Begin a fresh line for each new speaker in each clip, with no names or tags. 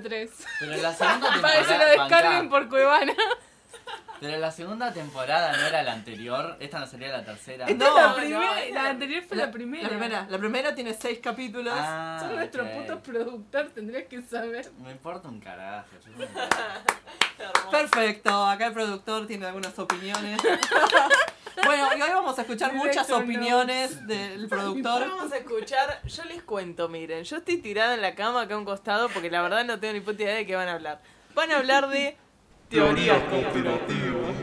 EP03.
Pero la segunda
Para que se lo
temporada.
descarguen
bancá.
por Cuevana.
Pero la segunda temporada no era la anterior. Esta no sería la tercera.
Esta
No,
la
no,
primera. la anterior fue la, primera.
La primera, la primera tiene seis capítulos.
Ah,
Son nuestro puto productor, tendrías que saber.
Me importa un carajo. yo no-.
Perfecto, acá el productor tiene algunas opiniones. bueno, y hoy vamos a escuchar muchas opiniones del productor.
Vamos a escuchar, yo les cuento, miren, yo estoy tirada en la cama acá a un costado porque la verdad no tengo ni puta idea de qué van a hablar. Van a hablar de teorías conspirativas.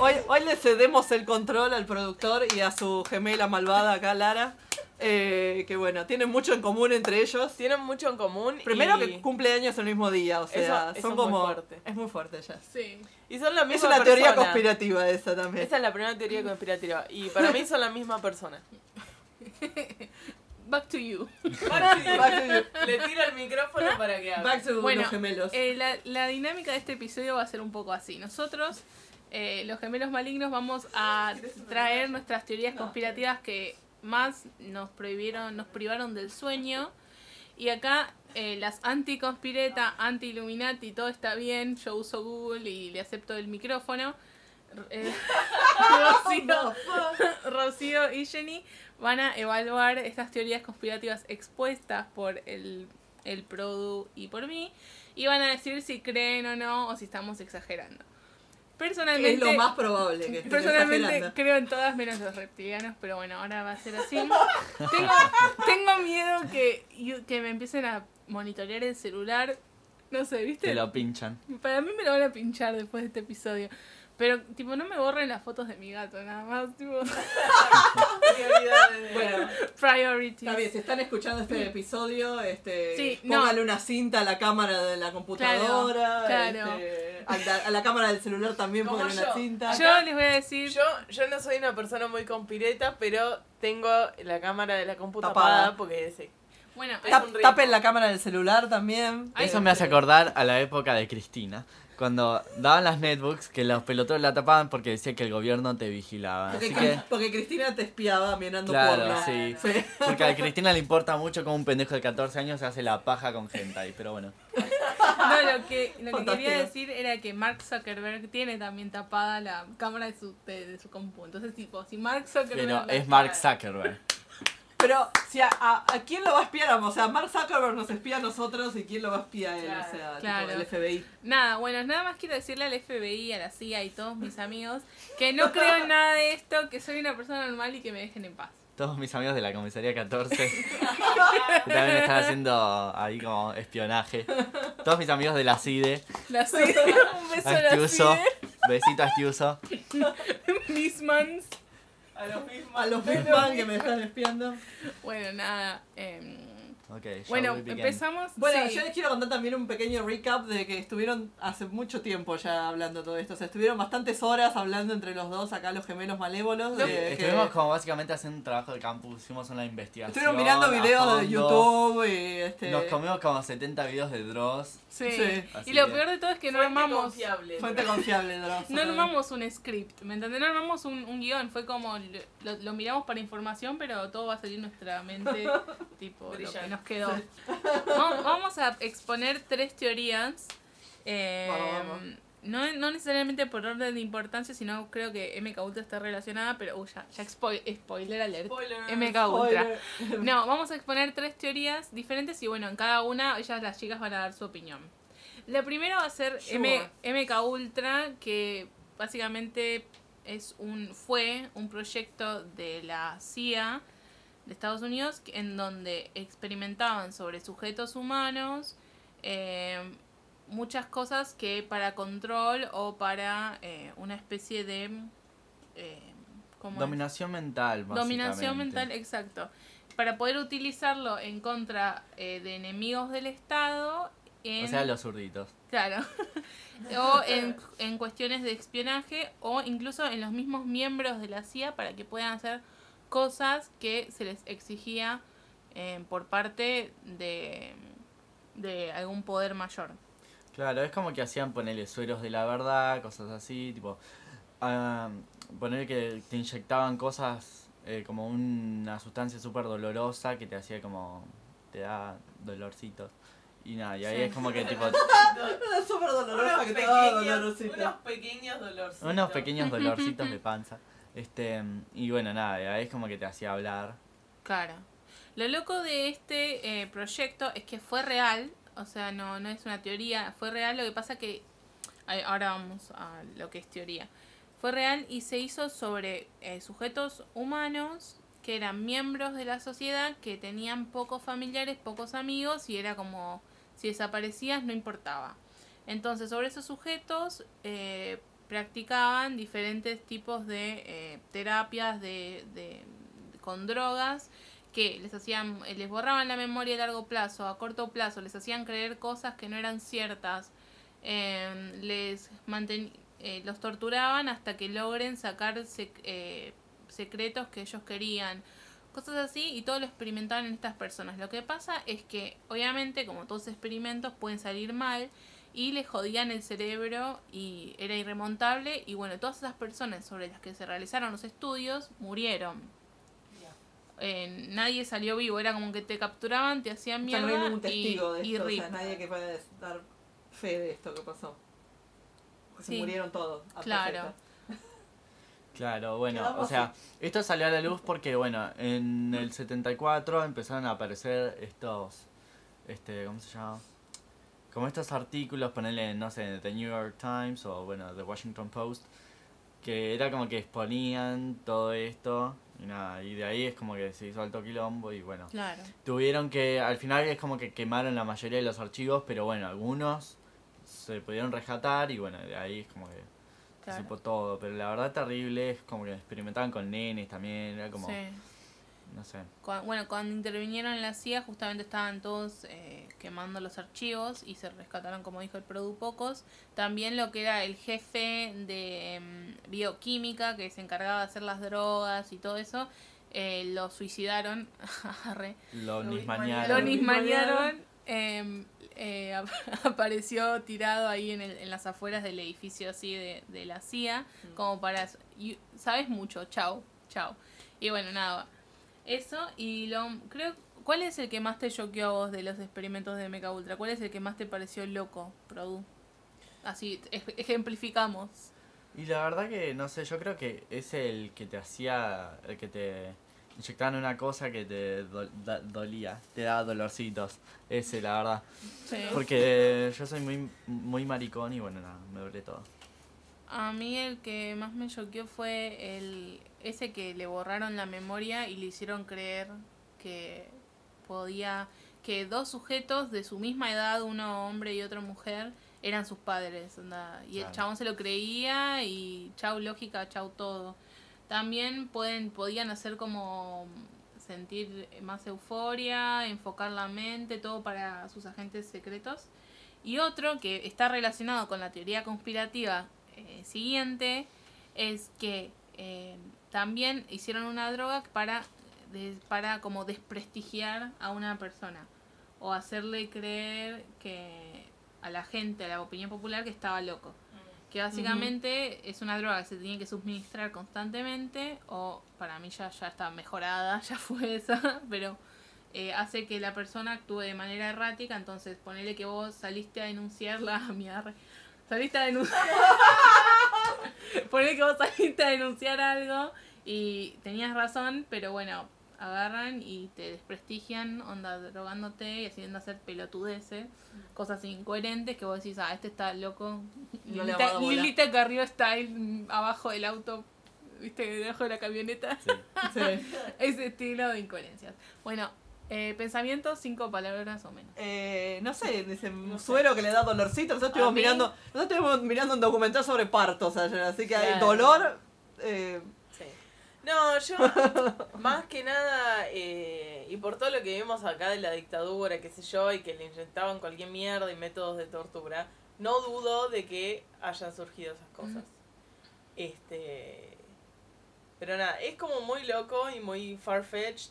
Hoy, hoy le cedemos el control al productor y a su gemela malvada acá, Lara. Eh, que bueno, tienen mucho en común entre ellos.
Tienen mucho en común.
Primero
y,
que cumple años el mismo día, o sea,
Eso- eso
son
es muy
como.
fuerte.
Es muy fuerte ya.
Sí.
y son la
Es
misma
una teoría conspirativa esa también.
Esa es la primera teoría conspirativa. Y para mí son la misma persona.
Back to you.
Back to you.
Le tiro el micrófono para que hable.
Back to
Bueno,
los gemelos.
Eh, la, la dinámica de este episodio va a ser un poco así. Nosotros, eh, los gemelos malignos, vamos a traer nuestras teorías conspirativas que más nos prohibieron, nos privaron del sueño. Y acá eh, las anti-conspireta, anti-illuminati, todo está bien. Yo uso Google y le acepto el micrófono. Eh, Rocío, Rocío y Jenny van a evaluar estas teorías conspirativas expuestas por el, el Produ y por mí y van a decir si creen o no o si estamos exagerando.
Es
Personalmente,
lo más probable que
personalmente
exagerando.
creo en todas menos los reptilianos, pero bueno, ahora va a ser así. tengo, tengo miedo que, que me empiecen a monitorear el celular. No sé, ¿viste?
Te lo pinchan.
Para mí me lo van a pinchar después de este episodio. Pero, tipo, no me borren las fotos de mi gato, nada más, tipo,
Prioridades
Bueno,
priorities.
está bien, si están escuchando este episodio, este,
Sí, no.
póngale una cinta a la cámara de la computadora,
Claro,
este, a, la, a la cámara del celular también póngale una cinta.
Yo les voy a decir,
Yo, yo no soy una persona muy conspireta, pero tengo la cámara de la compu
Tapada.
tapada porque sí.
Bueno,
Tap- tapen la cámara del celular también.
Ay,
Eso me hace acordar a la época de Cristina. Cuando daban las netbooks, que los pelotudos la tapaban porque decía que el gobierno te vigilaba.
Porque,
Así que,
porque Cristina te espiaba mirando
claro,
porno.
sí.
Sí.
Porque a Cristina le importa mucho como un pendejo de 14 años se hace la paja con gente ahí, pero bueno.
no, lo que, lo que quería decir era que Mark Zuckerberg tiene también tapada la cámara de su, de, de su compu. Entonces, tipo, si Mark Zuckerberg...
Pero
la-
es Mark Zuckerberg.
Pero, si a, a, ¿a quién lo va a espiar? O sea, Mark Zuckerberg nos espía a nosotros y quién lo va a espiar a él,
Claro,
o sea,
claro.
tipo, el FBI.
Nada, bueno, nada más quiero decirle al FBI, a la CIA y todos mis amigos que no creo en nada de esto, que soy una persona normal y que me dejen en paz.
Todos mis amigos de la comisaría 14 que también están haciendo ahí como espionaje. Todos mis amigos de la CIDE,
La CIA, un beso a la
Astiuso,
CIA,
besito a.
A los mismos.
A los que me están espiando.
Bueno, nada.
Ok, shall
bueno, empezamos.
Bueno,
sí.
yo les quiero contar también un pequeño recap de que estuvieron hace mucho tiempo ya hablando todo esto. O sea, estuvieron bastantes horas hablando entre los dos, acá los gemelos malévolos.
Sí,
de que
estuvimos como básicamente haciendo un trabajo de campus, hicimos una investigación.
estuvieron mirando videos de YouTube y este.
Nos comimos como 70 videos de Dross.
Sí. Y lo
que-
peor de todo es que no armamos.
confiable.
Fuente confiable, Dross.
No armamos un script, ¿me entendés? No armamos un, un guion, fue como lo, lo miramos para información, pero todo va a salir en nuestra mente, tipo lo que nos quedó. Vamos, vamos a exponer tres teorías. eh,
Vamos, vamos.
No, no necesariamente por orden de importancia, sino creo que MK Ultra está relacionada, pero uy, ya, ya spoiler alert.
Spoiler.
MK Ultra.
Spoiler.
No, vamos a exponer tres teorías diferentes y bueno, en cada una ellas las chicas van a dar su opinión. La primera va a ser M- MK Ultra, que básicamente es un fue un proyecto de la CIA de Estados Unidos en donde experimentaban sobre sujetos humanos eh, muchas cosas que para control o para eh, una especie de eh, ¿cómo es?
Dominación mental.
Dominación mental, exacto. Para poder utilizarlo en contra eh, de enemigos del Estado en...
O sea, los zurditos.
Claro. o en, en cuestiones de espionaje o incluso en los mismos miembros de la CIA para que puedan hacer cosas que se les exigía eh, por parte de, de algún poder mayor.
Claro, es como que hacían ponerle sueros de la verdad, cosas así, tipo, ah, poner que te inyectaban cosas eh, como una sustancia súper dolorosa que te hacía como, te da dolorcitos. Y nada, y ahí
Sí.
es como que tipo,
Es súper dolorosa
Unos
que te da
pequeños,
dolorcito.
unos pequeños dolorcitos.
unos pequeños dolorcitos de panza. Este, y bueno, nada, y ahí es como que te hacía hablar.
Claro. Lo loco de este eh, proyecto es que fue real, o sea, no, no es una teoría, fue real, lo que pasa que, ahora vamos a lo que es teoría, fue real y se hizo sobre eh, sujetos humanos que eran miembros de la sociedad, que tenían pocos familiares, pocos amigos y era como, si desaparecías no importaba. Entonces, sobre esos sujetos eh, practicaban diferentes tipos de eh, terapias de, de- con drogas que les hacían, eh, les borraban la memoria a largo plazo, a corto plazo, les hacían creer cosas que no eran ciertas, eh, les manten- eh, los torturaban hasta que logren sacar sec- eh, secretos que ellos querían, cosas así, y todo lo experimentaban en estas personas. Lo que pasa es que, obviamente, como todos experimentos, pueden salir mal y les jodían el cerebro y era irremontable, y bueno, todas esas personas sobre las que se realizaron los estudios murieron. Eh, nadie salió vivo, era como que te capturaban, te hacían
O sea,
mierda
no hay ningún
y,
testigo de
y
esto, o
rip.
sea, nadie que pueda dar fe de esto que pasó. Se
Sí.
murieron todos.
Claro.
Claro, bueno,
Quedamos
o sea, esto salió a la luz porque, bueno, en el 74 empezaron a aparecer estos, este, ¿cómo se llama? Como estos artículos, ponerle, no sé, The New York Times o, bueno, The Washington Post, que era como que exponían todo esto y nada, y de ahí es como que se hizo alto quilombo y, bueno,
Claro.
tuvieron que, al final es como que quemaron la mayoría de los archivos, pero, bueno, algunos se pudieron rescatar y, bueno, de ahí es como que se supo todo, pero la verdad terrible es como que experimentaban con nenes también, era como,
Sí.
No sé.
Bueno, cuando intervinieron en la CIA, justamente estaban todos eh, quemando los archivos y se rescataron, como dijo el Produ Pocos. También lo que era el jefe de mm, bioquímica, que se encargaba de hacer las drogas y todo eso, eh, lo suicidaron. Arre.
Lo nismanearon.
Lo
Lo
nismanearon. eh, eh, ap- apareció tirado ahí en, el- en las afueras del edificio así de, de la CIA, como para... y- Sabes mucho, chao, chao. Y bueno, nada, eso y lo creo... ¿Cuál es el que más te choqueó a vos de los experimentos de Mecha Ultra? ¿Cuál es el que más te pareció loco, Produ? Así, ej- ejemplificamos.
Y la verdad que, no sé, yo creo que es el que te hacía, el que te inyectaban una cosa que te do- da- dolía, te daba dolorcitos. Ese, la verdad.
Sí.
Porque yo soy muy, muy maricón y bueno, nada, me duele todo.
A mí el que más me choqueó fue el ese que le borraron la memoria y le hicieron creer que podía que dos sujetos de su misma edad, uno hombre y otro mujer, eran sus padres, onda, y el chabón se lo creía y chau lógica, chau todo. También pueden podían hacer como sentir más euforia, enfocar la mente, todo para sus agentes secretos. Y otro que está relacionado con la teoría conspirativa eh, siguiente es que eh, también hicieron una droga para, de- para como desprestigiar a una persona o hacerle creer que a la gente, a la opinión popular, que estaba loco. Que básicamente es una droga que se tiene que suministrar constantemente o para mí ya, ya está mejorada, ya fue esa, pero eh, hace que la persona actúe de manera errática, entonces ponele que vos saliste a denunciarla a mi. Saliste a denunciar. ponele que vos saliste a denunciar algo y tenías razón, pero bueno, agarran y te desprestigian, onda drogándote y haciendo hacer pelotudeces, cosas incoherentes que vos decís, ah, este está loco.
No le
Lilita. Lilita Carrió está ahí mm, abajo del auto, viste, debajo de la camioneta.
Sí.
Sí.
Ese estilo de incoherencias. Bueno, eh, pensamientos, cinco palabras o menos.
Eh, no sé, dice un
No sé.
suero que le da dolorcito. Nosotros estuvimos
mí-
mirando, nosotros estuvimos mirando un documental sobre partos ayer, así que hay dolor. eh,
Sí. No, yo, más que nada, eh, y por todo lo que vimos acá de la dictadura, qué sé yo, y que le inyectaban cualquier mierda y métodos de tortura, no dudo de que hayan surgido esas cosas. Este. Pero nada, es como muy loco y muy far-fetched,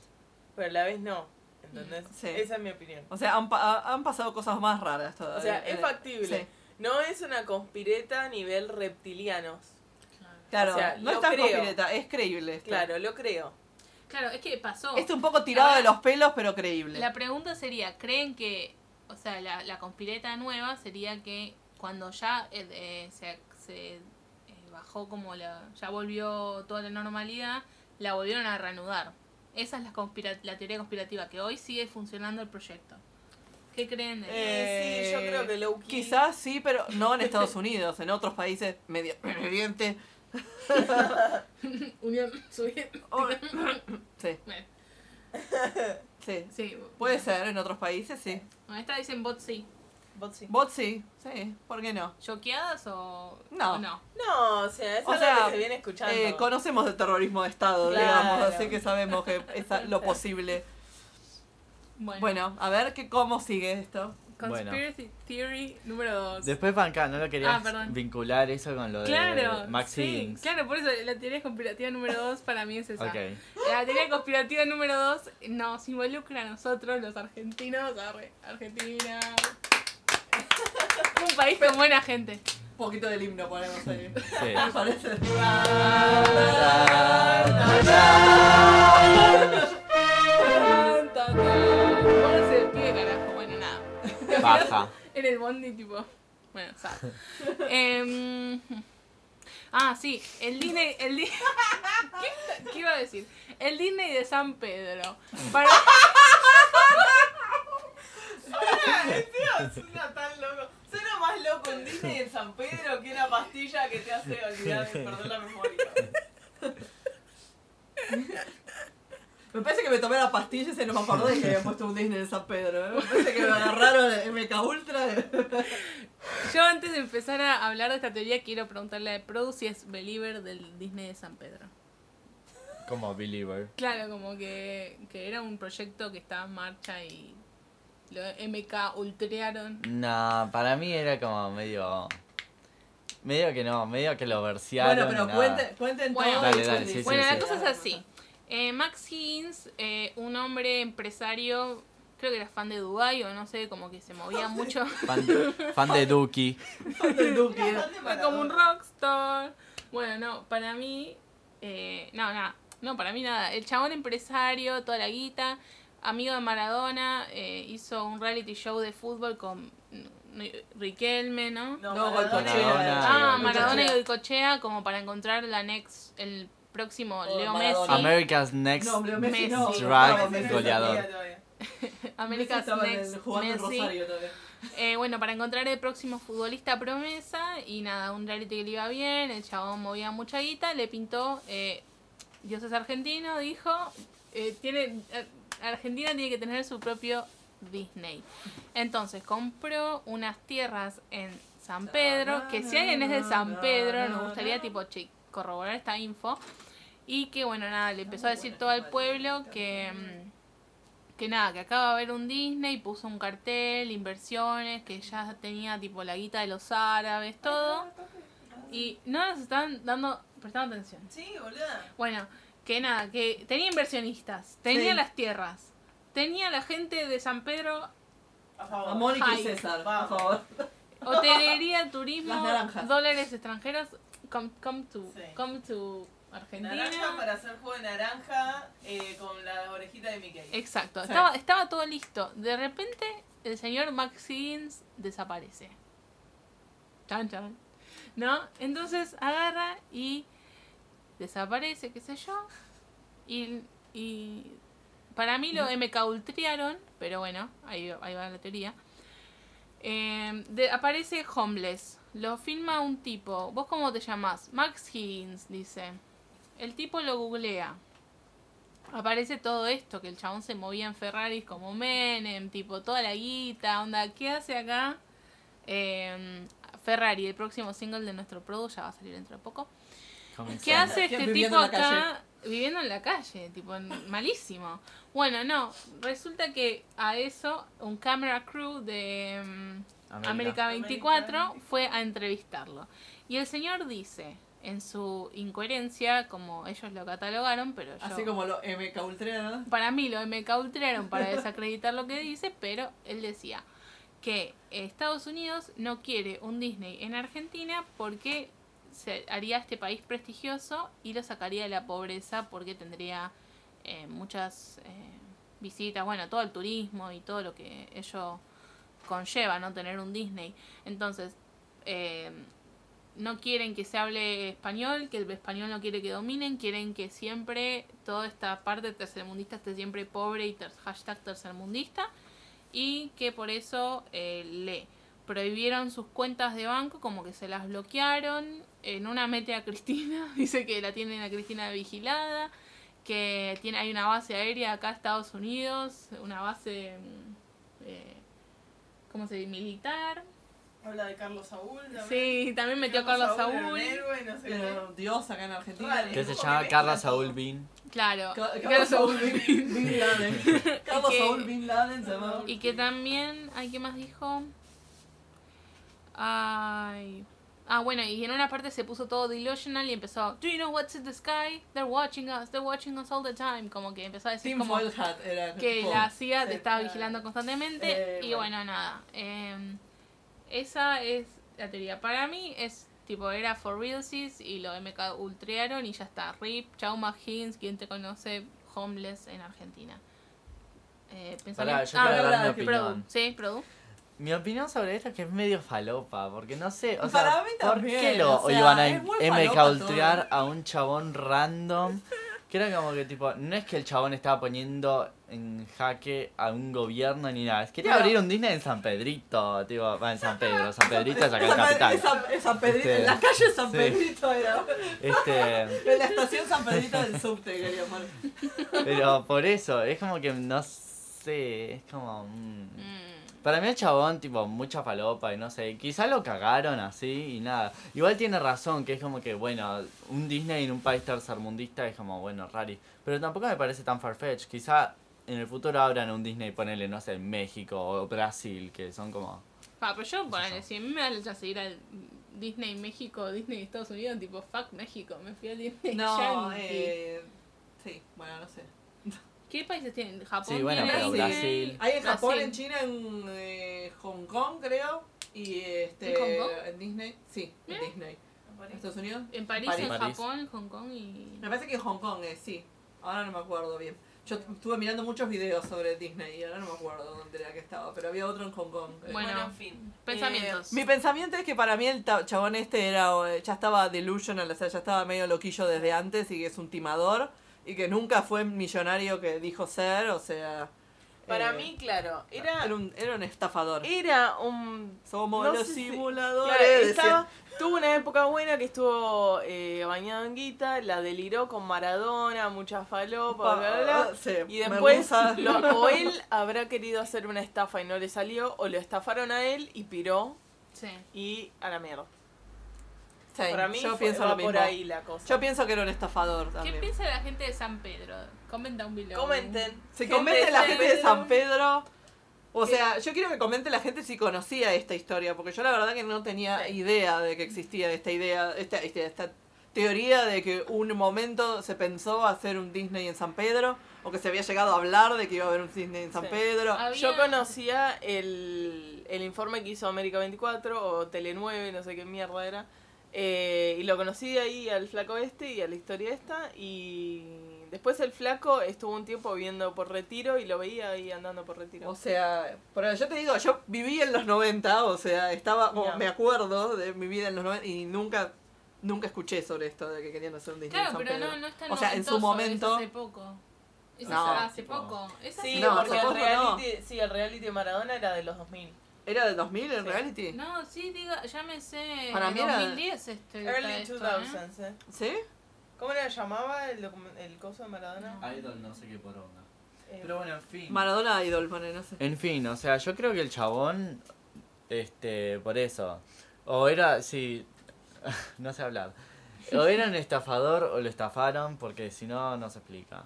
pero a la vez no. ¿Entendés?
Sí.
Esa es mi opinión.
O sea, han, pa- han pasado cosas más raras todavía.
O sea, es
Eh,
factible.
sí.
No es una conspireta a nivel reptilianos.
Claro,
O sea,
no es tan
creo.
conspireta, es creíble. esto.
Claro, lo creo.
Claro, es que pasó.
Este un poco tirado
Ahora-
de los pelos, pero creíble.
La pregunta sería, ¿creen que, o sea, la, la conspireta nueva sería que cuando ya eh, eh, se, se, eh, bajó como la, ya volvió toda la normalidad, la volvieron a reanudar? Esa es la, conspira- la teoría conspirativa, que hoy sigue funcionando el proyecto. ¿Qué creen de
Eh, sí, yo creo que low key-
Quizás sí, pero no en Estados Unidos, en otros países medio Oriente.
Unión Soviética?
Sí, sí.
sí.
Puede ser en otros países, sí.
Esta dicen bot sí.
Sí.
Bot sí, sí, ¿por qué no?
¿Choqueadas o
No.
o no?
No, o sea, es
O
algo
sea,
que se viene escuchando.
Eh, conocemos el terrorismo de Estado,
Claro.
digamos, así que sabemos que es lo posible.
Bueno,
Bueno, a ver que cómo sigue esto.
Conspiracy Theory número 2.
Después Banca, ¿no lo querías
Ah,
vincular eso con lo de Max
sí,
Higgins?
claro, por eso la teoría conspirativa número 2 para mí es esa. La teoría conspirativa número 2 nos involucra a nosotros, los argentinos, arre, Argentina. Un país con buena gente.
Un poquito del himno ponemos ahí.
Sí.
¿Me parece?
Pónganse de pie, carajo. Bueno, nada.
Baja.
En el bondi, tipo. Bueno, sad. Em, ah, sí, el Disney. El Di- ¿Qué, ¿Qué iba a decir? El Disney de San Pedro. Para...
Encima suena tan loco. Suena más loco en Disney en San Pedro que una pastilla que te hace olvidar de perder la memoria.
Me parece que me tomé la pastilla y se no me acordé que había puesto un Disney en San Pedro. ¿eh? Me parece que me agarraron el MK Ultra.
Yo antes de empezar a hablar de esta teoría quiero preguntarle a Produ si es believer del Disney de San Pedro.
Como Believer.
Claro, como que, que era un proyecto que estaba en marcha y lo MK ultrearon.
No, para mí era como medio. Medio que no, medio que lo versearon.
Bueno, pero cuenten, cuenten
Bueno.
todo.
Dale, dale, sí,
bueno,
sí,
la
sí.
cosa es así. Eh, Max Higgins, eh, un hombre empresario, creo que era fan de Dubai o no sé, como que se movía mucho.
Fan de, fan de Duki.
Del Duki, ¿eh?
Fue como un rockstar. Bueno, no, para mí, eh, no, nada, no, para mí nada. El chabón empresario, toda la guita, amigo de Maradona, eh, hizo un reality show de fútbol con Riquelme, ¿no?
No,
Maradona
Goicoechea.
era-
Ah,
Goicoechea.
Maradona y Goicochea como para encontrar la next, el próximo
Oh,
Leo
Maradona.
Messi.
America's Next.
No, Leo Messi no.
Messi.
Drag
No, Messi
goleador.
America's Next Messi. Eh, bueno, para encontrar el próximo futbolista promesa y nada, un reality que le iba bien, el chabón movía mucha guita, le pintó, eh, Dios es argentino, dijo, eh, tiene, eh, Argentina tiene que tener su propio Disney. Entonces compró unas tierras en San Pedro, que si alguien es de San Pedro, nos gustaría tipo che, corroborar esta info. Y que bueno, nada, le empezó a decir todo al pueblo que, mm, que nada, que acaba de haber un Disney, puso un cartel, inversiones, que ya tenía tipo la guita de los árabes, todo. Y no nos están dando, prestando atención.
Sí, boluda.
Bueno, que nada, que tenía inversionistas, tenía
Sí.
las tierras, tenía la gente de San Pedro,
A favor.
A Mónica y. César, por
Vamos.
favor.
hotelería, turismo, dólares extranjeros, come, come to,
Sí.
come to Argentina.
Naranja para hacer jugo de naranja eh, con la orejita de Mickey.
Exacto,
Sí.
estaba, estaba todo listo. De repente, el señor Max Higgins desaparece. Chan, chan. ¿No? Entonces agarra y desaparece, qué sé yo. Y, y para mí lo MK ultriaron, pero bueno, ahí, ahí va la teoría. Eh, de- aparece Homeless. Lo filma un tipo. ¿Vos cómo te llamás? Max Higgins, dice. El tipo lo googlea. Aparece todo esto, que el chabón se movía en Ferraris como Menem, tipo toda la guita, onda, ¿qué hace acá? Eh, Ferrari, el próximo single de nuestro producto, ya va a salir dentro de poco. ¿Qué hace este tipo acá viviendo en la calle? Tipo, malísimo. Bueno, no, resulta que a eso un camera crew de mm,
América.
América 24
América.
fue a entrevistarlo. Y el señor dice, en su incoherencia, como ellos lo catalogaron, pero yo...
Así como lo MK Ultra.
Para mí lo MK ultraron para desacreditar lo que dice, pero él decía que Estados Unidos no quiere un Disney en Argentina porque se haría este país prestigioso y lo sacaría de la pobreza porque tendría eh, muchas eh, visitas, bueno, todo el turismo y todo lo que ello conlleva, ¿no? Tener un Disney. Entonces, eh, no quieren que se hable español, que el español no quiere que dominen, quieren que siempre toda esta parte tercermundista esté siempre pobre y ter- hashtag tercermundista y que por eso eh, le prohibieron sus cuentas de banco, como que se las bloquearon, en una mete a Cristina, dice que la tienen a Cristina vigilada, que tiene hay una base aérea acá en Estados Unidos, una base, mm, eh, ¿cómo se dice? Militar.
Habla de Carlos Saúl. también.
Sí, también metió a Carlos
un
Saúl.
héroe, no sé.
Pero Dios acá en Argentina.
Raro.
Que se llama Carla Saúl. Bean.
Claro.
Ca-
Carlos
Saúl
Saúl.
Bin, Bin Laden. Carlos Saúl Bin Laden se llama.
Y que también, ay, ¿qué más dijo? Ay. Ah, bueno, y en una parte se puso todo delusional y empezó, Do you know what's in the sky? They're watching us, they're watching us all the time. Como que empezó a decir
Tim
como
Hat era.
que la CIA te estaba vigilando constantemente.
Eh,
y
bueno.
bueno, nada. eh, esa es la teoría. Para mí es tipo, era for realsies y lo MK ultrearon y ya está. RIP, Chau Higgins, quien te conoce, homeless en Argentina. Eh,
Pará, yo
Ah,
dar mi
Produ,
sí, Produ.
Mi opinión sobre esto es que es medio falopa, porque no sé, o
Para
sea,
mí
¿por qué lo
o sea,
iban a
es
MK a un chabón random? Que era como que tipo, no es que el chabón estaba poniendo en jaque a un gobierno ni nada, quería
Pero-
abrir un Disney en San Pedrito, tipo, va en San Pedro, San Pedrito es acá en Capital.
esa Pedrito-
Este,
En la calle San
sí.
Pedrito era.
Este,
En la estación San Pedrito del subte, quería poner.
pero por eso, es como que no sé, es como... mm.
Mm.
Para mí el chabón, tipo, mucha falopa y no sé, quizá lo cagaron así y nada. Igual tiene razón, que es como que, bueno, un Disney en un país tercermundista es como, bueno, rari. Pero tampoco me parece tan farfetch. Quizá en el futuro abran un Disney, ponele, no sé, México o Brasil, que son como...
Ah, pero yo, ponele, si a mí me da la chance de ir al Disney México, Disney Estados Unidos, tipo, fuck México, me fui al Disney
No,
Yankee.
eh. Sí, bueno, no sé.
¿Qué países tienen? Japón
Sí, bueno,
tiene
pero
Disney.
Brasil.
Hay en Japón,
Brasil.
en China, en eh, Hong Kong, creo. Y este.
¿En Hong Kong?
en Disney. Sí, en. Disney. ¿Estados Unidos?
En París,
París.
en
París.
Japón, en Hong Kong y...
Me parece que en Hong Kong es, sí. Ahora no me acuerdo bien. Yo estuve mirando muchos videos sobre Disney y ahora no me acuerdo dónde era que estaba, pero había otro en Hong Kong. creo.
Bueno,
Bueno, en fin.
Pensamientos.
Mi pensamiento es que para mí el chabón este era eh, ya estaba delusional, o sea, ya estaba medio loquillo desde antes y que es un timador y que nunca fue millonario que dijo ser, o sea...
Para
eh,
mí, claro, era,
Era un, era un estafador.
era un
Somos
no
los
si-
simuladores.
Claro, estaba, tuvo una época buena que estuvo eh, bañado en guita, la deliró con Maradona, mucha falopa, bla, bla, bla.
Sí,
Y después, lo- o él habrá querido hacer una estafa y no le salió, o lo estafaron a él y piró
Sí.
y a la mierda.
Sí,
Para mí
yo
fue-
pienso
va
lo mismo.
por ahí la cosa.
Yo pienso que era un estafador
¿Qué
también.
piensa la gente de San Pedro? Comenta un video.
Comenten.
Si
Gente
comente la
San
gente de
Pedro.
San Pedro. O sea, yo quiero que comente la gente si conocía esta historia, porque yo la verdad que no tenía
Sí.
idea de que existía esta idea, esta, esta, esta teoría de que un momento se pensó hacer un Disney en San Pedro, o que se había llegado a hablar de que iba a haber un Disney en San
Sí.
Pedro.
Había-
Yo conocía el, el informe que hizo América 24 o Tele 9, no sé qué mierda era. Eh, y lo conocí de ahí al flaco este y a la historia esta. Y después el flaco estuvo un tiempo viviendo por retiro y lo veía ahí andando por retiro.
O sea, pero yo te digo, yo viví en los 90, o sea, estaba, me acuerdo de mi vida en los 90 y nunca nunca escuché sobre esto de que querían hacer un Disney
Claro,
San
pero
Pedro.
no, no es tan
O sea, en su momento
es hace poco. Es
No.
hace poco. Es hace
sí,
no,
porque el
no.
reality, sí, el reality de Maradona era de los 2000.
¿Era del 2000 en
Sí.
reality?
No, sí, diga, sé.
Para mí era-
2010 este.
Early
está esto,
2000s, ¿eh?
¿Sí?
¿Cómo le llamaba el, el coso de Maradona?
Idol no sé qué por onda.
Eh,
Pero bueno, en fin.
Maradona Idol, pone, no sé.
En fin, o sea, yo creo que el chabón, este, por eso, o era, sí, no sé hablar, O era un estafador o lo estafaron, porque si no, no se explica.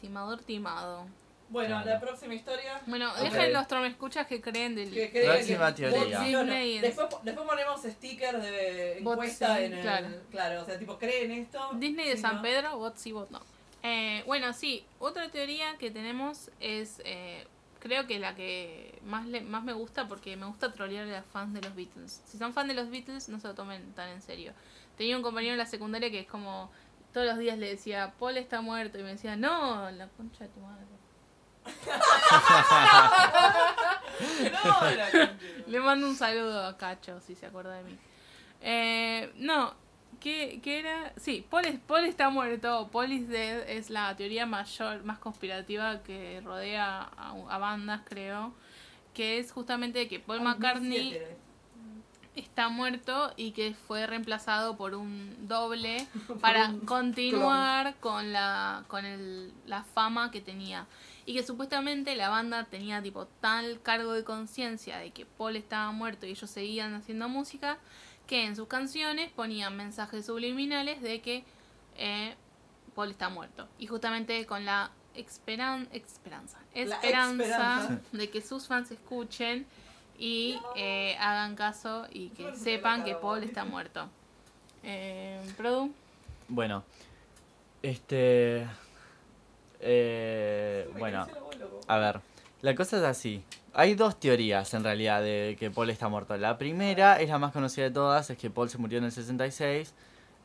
Timador timado.
Bueno,
Claro.
la próxima historia.
Bueno,
Ok.
dejen los tromescuchas que creen del...
Que creen
Próxima
que-
teoría.
Sí, después, después ponemos stickers de encuesta
sí,
en el.
claro.
Claro. o sea, tipo, ¿creen esto?
Disney de
Sí,
San
¿no?
Pedro, bot sí, bot no. Eh, bueno, sí, otra teoría que tenemos es, eh, creo que la que más, le, más me gusta porque me gusta trolear a los fans de los Beatles. Si son fans de los Beatles, no se lo tomen tan en serio. Tenía un compañero en la secundaria que es como, todos los días le decía, Paul está muerto, y me decía, no, la concha de tu madre.
No, la
Le mando un saludo a Cacho, si se acuerda de mí. Eh, no, ¿qué, qué era? Sí, Paul, es- Paul está muerto. Paul is dead es la teoría mayor, más conspirativa que rodea a, a bandas, creo. Que es justamente que Paul McCartney
2007.
está muerto y que fue reemplazado por un doble para continuar con la con el, la fama que tenía y que supuestamente la banda tenía tipo tal cargo de conciencia de que Paul estaba muerto y ellos seguían haciendo música que en sus canciones ponían mensajes subliminales de que eh, Paul está muerto y justamente con la esperan esperanza
La
esperanza
esperanza.
de que sus fans escuchen y eh, hagan caso y que sepan que. Paul está muerto. Eh, Produ,
Bueno, este. Eh, bueno, a ver. La cosa es así. Hay dos teorías en realidad de que Paul está muerto. La primera es la más conocida de todas, es que Paul se murió en el 66.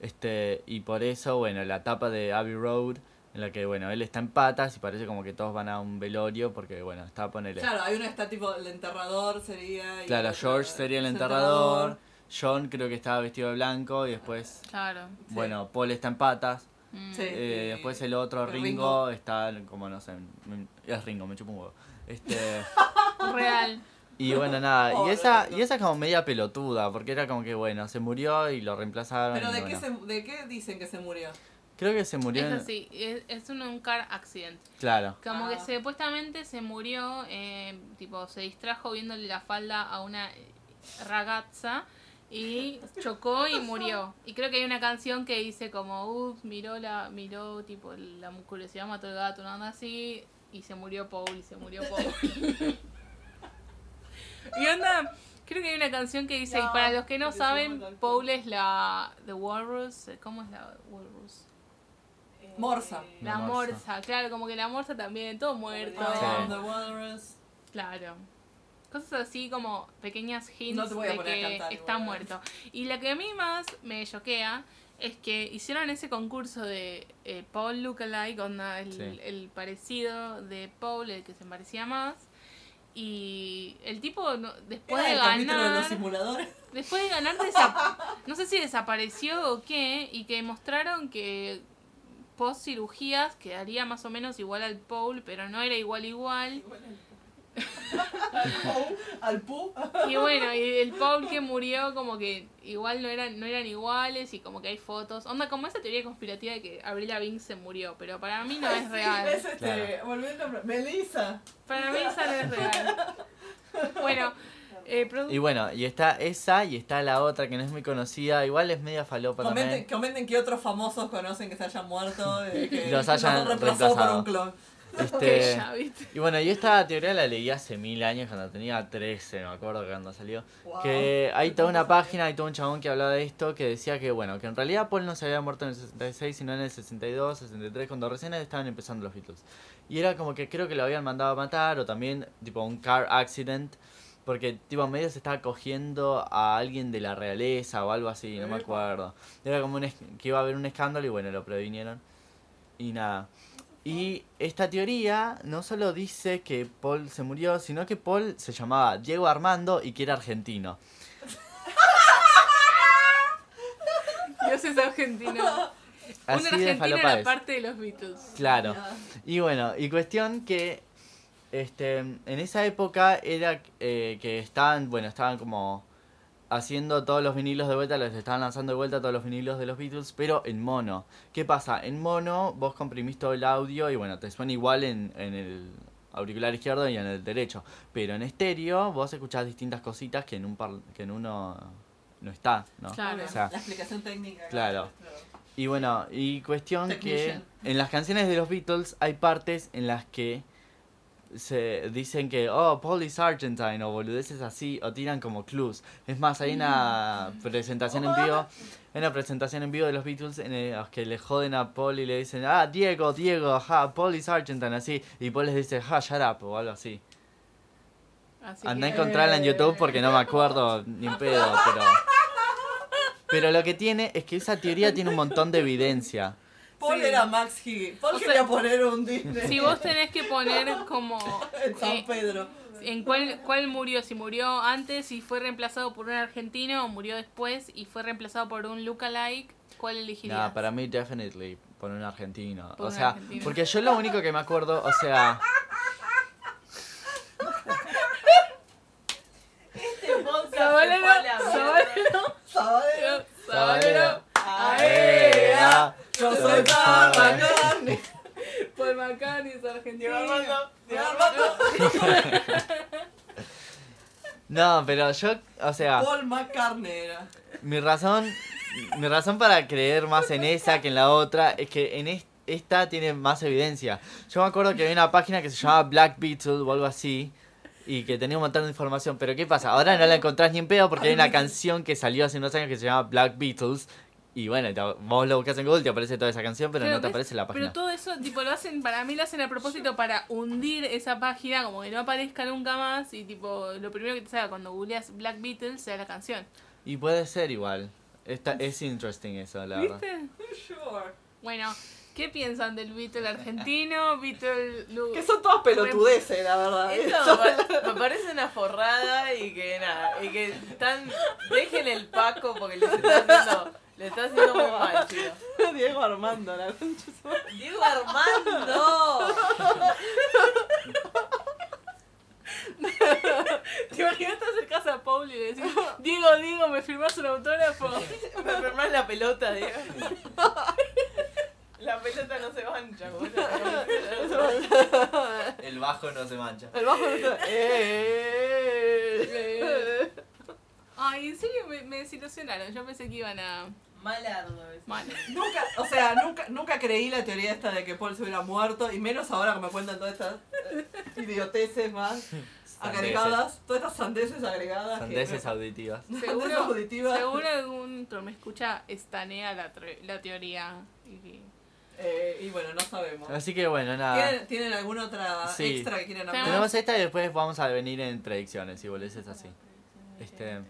Este, y por eso, bueno, la tapa de Abbey Road, en la que, bueno, él está en patas y parece como que todos van a un velorio porque, bueno, está ponele.
Claro, hay uno que está tipo el enterrador sería. y
Claro,
otro-
George sería el enterrador. John creo que estaba vestido de blanco y después,
claro.
Sí.
bueno, Paul está en patas.
Mm.
Sí.
Eh, después el otro, Ringo,
Ringo.
está como, no sé, es Ringo, me chupa un huevo. Este,
Real.
y bueno, nada, y esa,
Ringo.
y esa es como media pelotuda, porque era como que, bueno, se murió y lo reemplazaron.
Pero ¿de qué,
bueno.
se, ¿de qué dicen que se murió?
Creo que se murió
Es
en-
así, es, es un, un car accident.
Claro,
Como que
Ah.
supuestamente se murió, eh, tipo, se distrajo viéndole la falda a una ragazza y chocó y murió. Y creo que hay una canción que dice como, uff, miró la, miró, tipo, la curiosidad mató el gato, una onda así, y se murió Paul, y se murió Paul. y onda, creo que hay una canción que dice, y para los que no saben, Paul es la, The Walrus, ¿cómo es la Walrus?
Eh,
Morsa.
La
La morsa.
morsa, claro, como que la morsa también, todo muerto.
I
Sí.
am the walrus.
Claro. Cosas así como pequeñas hints
No
de que
cantar
está
igual.
muerto. Y la que a mí más me choquea es que hicieron ese concurso de eh, Paul Lookalike, onda, el,
Sí.
el parecido de Paul, el que se parecía más. Y el tipo, no- después de
el capítulo de los
ganar,
simuladores.
después de ganar, no sé si desapareció o qué, y que mostraron que post cirugías quedaría más o menos igual al Paul, pero no era igual igual.
al. Al Pu.
Y bueno, y el Paul que murió como que igual no eran, no eran iguales y como que hay fotos. Onda como esa teoría conspirativa de que Avril Lavigne se murió, pero para mí no es real.
Es este,
Claro.
volviendo a... Melissa.
Para mí esa no es real. Bueno, eh,
y bueno, y está esa y está la otra que no es muy conocida, igual es media falopa
Comenten,
también.
comenten qué otros famosos conocen que se hayan muerto y que
Los hayan
reemplazado por un clon.
Este,
¿viste?
y bueno, y esta teoría la leí hace mil años cuando tenía 13, me acuerdo que cuando salió.
Wow.
Que hay toda una página, hay todo un chabón que hablaba de esto, que decía que, bueno, que en realidad Paul no se había muerto en el 66, sino en el 62, 63, cuando recién estaban empezando los Beatles. Y era como que creo que lo habían mandado a matar, o también, tipo, un car accident, porque, tipo, medio se estaba cogiendo a alguien de la realeza o algo así, no me acuerdo. Era como un que iba a haber un escándalo y, bueno, lo previnieron. Y nada. Y esta teoría no solo dice que Paul se murió, sino que Paul se llamaba Diego Armando y que era argentino.
Dios es argentino. Un
Así de
argentino
falopa
era
es.
parte de los Beatles.
Claro. Y bueno, y cuestión que este en esa época era eh, que estaban, bueno, estaban como haciendo todos los vinilos de vuelta, los estaban lanzando de vuelta todos los vinilos de los Beatles, pero en mono. ¿Qué pasa? En mono vos comprimís todo el audio y bueno, te suena igual en, en el auricular izquierdo y en el derecho. Pero en estéreo vos escuchás distintas cositas que en un par, que en uno no está, ¿no?
Claro.
O sea,
la explicación técnica.
Claro. y bueno, y cuestión que en las canciones de los Beatles hay partes en las que se dicen que, oh, Paul is Argentine, o boludeces así, o tiran como clues. Es más, hay una presentación en vivo, hay una presentación en vivo de los Beatles en los que le joden a Paul y le dicen, ah, Diego, Diego, ja, Paul is Argentine, así, y Paul les dice, ja, shut up, o algo así.
Así
Andá a
que-
encontrarla en YouTube porque no me acuerdo ni en pedo, pero... Pero lo que tiene es que esa teoría tiene un montón de evidencia.
Paul
Sí.
era Max Higgins. Paul
O sea,
quería poner un Disney
Si vos tenés que poner como
en San
eh,
Pedro.
en cuál, cuál murió, si murió antes y fue reemplazado por un argentino o murió después y fue reemplazado por un lookalike, ¿cuál elegirías?
Nah, para mí, definitely, por un argentino.
Por
o
un
sea,
argentino.
porque yo lo único que me acuerdo, o sea,
Este
Sabalero. Sabalero,
Sabalero.
Sabalero,
¡Aea! Yo soy Paul. McCartney.
Paul McCartney es argentino.
Armando, Armando.
no, pero yo, o sea,
Paul McCartney era.
mi razón, mi razón para creer más en esa que en la otra es que en es- esta tiene más evidencia. Yo me acuerdo que había una página que se llamaba Black Beetle o algo así. Y que tenía un montón de información. Pero ¿qué pasa? Ahora no la encontrás ni en pedo porque hay una canción que salió hace unos años que se llama Black Beatles. Y bueno, te- vos lo buscas en Google, te aparece toda esa canción, pero
Claro,
no te
¿ves?
aparece la página.
Pero todo eso, tipo, lo hacen, para mí lo hacen a propósito para hundir esa página, como que no aparezca nunca más y tipo, lo primero que te salga cuando googleas Black Beatles sea la canción.
Y puede ser igual. Esta, es interesting eso, la verdad.
¿Viste?
Sure.
Bueno, ¿qué piensan del Beatle argentino? Beatle
Que son todas pelotudeces, la verdad. ¿eh?
Esto me, pa- me parece una forrada y que nada, y que están, dejen el Paco porque les está haciendo, le está haciendo muy mal, chicos.
Diego Armando, la concha.
Diego Armando.
¿Te imaginas te acercas a Paul y le decís, Diego, Diego, ¿me firmás un autógrafo?
Me enfermás la pelota, Diego. La pelota no se mancha, boludo.
El bajo no se mancha.
El bajo no está. Eh.
Ay, en serio me, me desilusionaron. Yo pensé que iban a.
Malardo es.
Mal.
Nunca, o sea, nunca, nunca creí la teoría esta de que Paul se hubiera muerto, y menos ahora que me cuentan todas estas eh, idioteces más agregadas, todas estas sandeces agregadas. que-
Sandeces auditivas.
Sandeces auditivas.
seguro algún otro me escucha estanea la, tre- la teoría. Y-
Eh, y bueno, no sabemos.
Así que bueno, nada.
¿Tienen, ¿Tienen alguna otra
Sí.
extra que quieran hablar?
Tenemos esta y después vamos a venir en predicciones, si boludeces así. Este,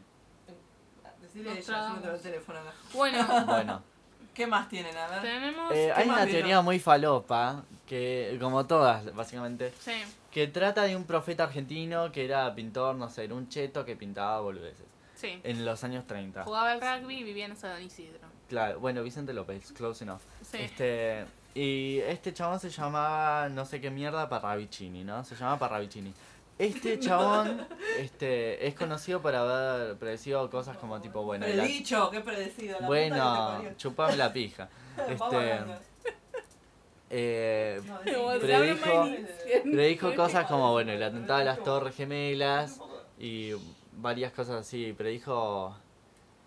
Ella, yo no el teléfono.
Bueno,
bueno.
¿Qué más tienen? A ver.
tenemos.
Eh, hay una
vino?
teoría muy falopa, que como todas, básicamente,
Sí.
que trata de un profeta argentino que era pintor, no sé, era un cheto que pintaba boludeces.
Sí.
En los años 30.
Jugaba al rugby y vivía en San Isidro.
Claro, bueno, Vicente López, close enough.
Sí.
Este, y este chabón se llamaba, no sé qué mierda, Parravicini, ¿no? Se llama Parravicini. Este chabón este, es conocido por haber predecido cosas como tipo, bueno, la-
Predicho, qué predecido. La puta que
bueno, chupame la pija. Este, eh,
No,
predijo- predijo cosas como, bueno, el atentado de las Torres Gemelas y varias cosas así. Predijo